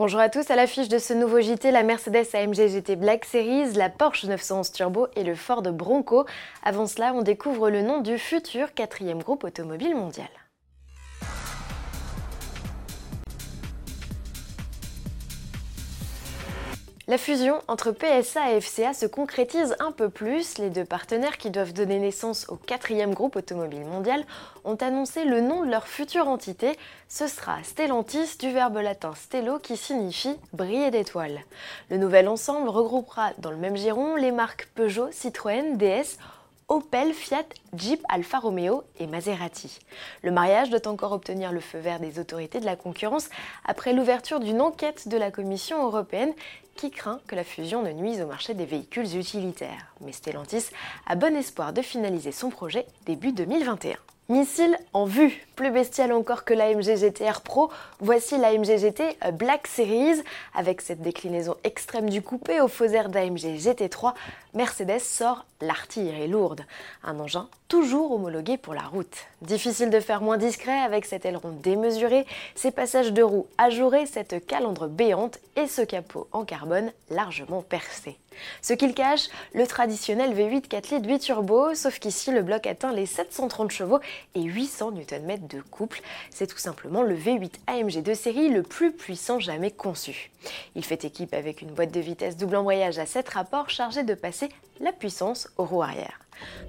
Bonjour à tous, à l'affiche de ce nouveau JT, la Mercedes AMG GT Black Series, la Porsche 911 Turbo et le Ford Bronco. Avant cela, on découvre le nom du futur quatrième groupe automobile mondial. La fusion entre PSA et FCA se concrétise un peu plus. Les deux partenaires qui doivent donner naissance au quatrième groupe automobile mondial ont annoncé le nom de leur future entité. Ce sera Stellantis du verbe latin stello qui signifie briller d'étoiles. Le nouvel ensemble regroupera dans le même giron les marques Peugeot, Citroën, DS, Opel, Fiat, Jeep, Alfa Romeo et Maserati. Le mariage doit encore obtenir le feu vert des autorités de la concurrence après l'ouverture d'une enquête de la Commission européenne qui craint que la fusion ne nuise au marché des véhicules utilitaires. Mais Stellantis a bon espoir de finaliser son projet début 2021. Missile en vue, plus bestial encore que l'AMG GTR Pro, voici l'AMG GT Black Series. Avec cette déclinaison extrême du coupé au faux air d'AMG GT3, Mercedes sort l'artillerie lourde, un engin toujours homologué pour la route. Difficile de faire moins discret avec cet aileron démesuré, ses passages de roues ajourés, cette calandre béante et ce capot en carbone largement percé. Ce qu'il cache, le traditionnel V8 4 litres 8 turbo, sauf qu'ici le bloc atteint les 730 chevaux et 800 Nm de couple. C'est tout simplement le V8 AMG de série le plus puissant jamais conçu. Il fait équipe avec une boîte de vitesse double embrayage à 7 rapports chargée de passer la puissance aux roues arrière.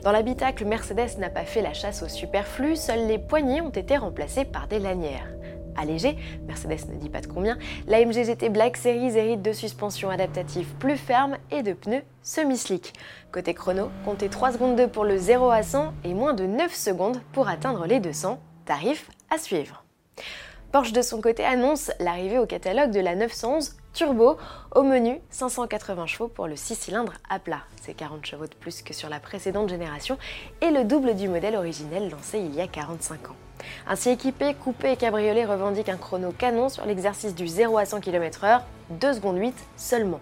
Dans l'habitacle, Mercedes n'a pas fait la chasse au superflu, seuls les poignées ont été remplacés par des lanières allégé, Mercedes ne dit pas de combien, la MG Black Series hérite de suspensions adaptatives plus fermes et de pneus semi-slick. Côté chrono, comptez 3 secondes 2 pour le 0 à 100 et moins de 9 secondes pour atteindre les 200. Tarif à suivre. Porsche de son côté annonce l'arrivée au catalogue de la 911 Turbo au menu 580 chevaux pour le 6 cylindres à plat. C'est 40 chevaux de plus que sur la précédente génération et le double du modèle originel lancé il y a 45 ans. Ainsi équipé, Coupé et Cabriolet revendiquent un chrono canon sur l'exercice du 0 à 100 km/h, 2 secondes 8 seulement.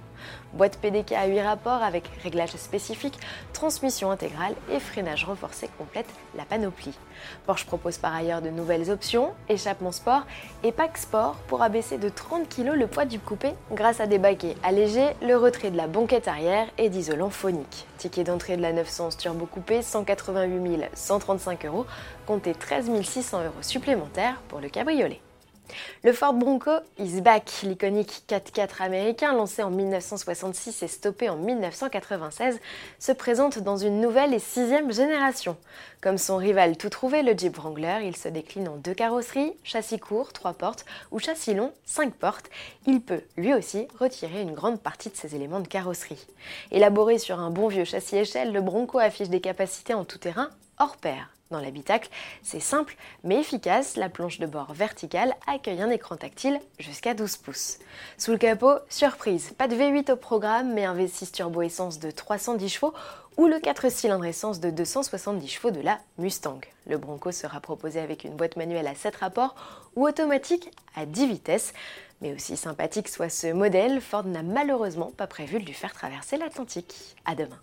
Boîte PDK à 8 rapports avec réglage spécifique, transmission intégrale et freinage renforcé complète la panoplie. Porsche propose par ailleurs de nouvelles options, échappement sport et pack sport pour abaisser de 30 kg le poids du coupé grâce à des baquets allégés, le retrait de la banquette arrière et d'isolant phonique. Ticket d'entrée de la 911 Turbo Coupé 188 135 euros, comptez 13 600 euros supplémentaires pour le cabriolet. Le Ford Bronco is back. L'iconique 4x4 américain, lancé en 1966 et stoppé en 1996, se présente dans une nouvelle et sixième génération. Comme son rival tout trouvé, le Jeep Wrangler, il se décline en deux carrosseries, châssis court, 3 portes, ou châssis long, 5 portes. Il peut, lui aussi, retirer une grande partie de ses éléments de carrosserie. Élaboré sur un bon vieux châssis échelle, le Bronco affiche des capacités en tout terrain hors pair. Dans l'habitacle, c'est simple mais efficace, la planche de bord verticale accueille un écran tactile jusqu'à 12 pouces. Sous le capot, surprise, pas de V8 au programme mais un V6 turbo essence de 310 chevaux ou le 4 cylindres essence de 270 chevaux de la Mustang. Le Bronco sera proposé avec une boîte manuelle à 7 rapports ou automatique à 10 vitesses. Mais aussi sympathique soit ce modèle, Ford n'a malheureusement pas prévu de lui faire traverser l'Atlantique. À demain.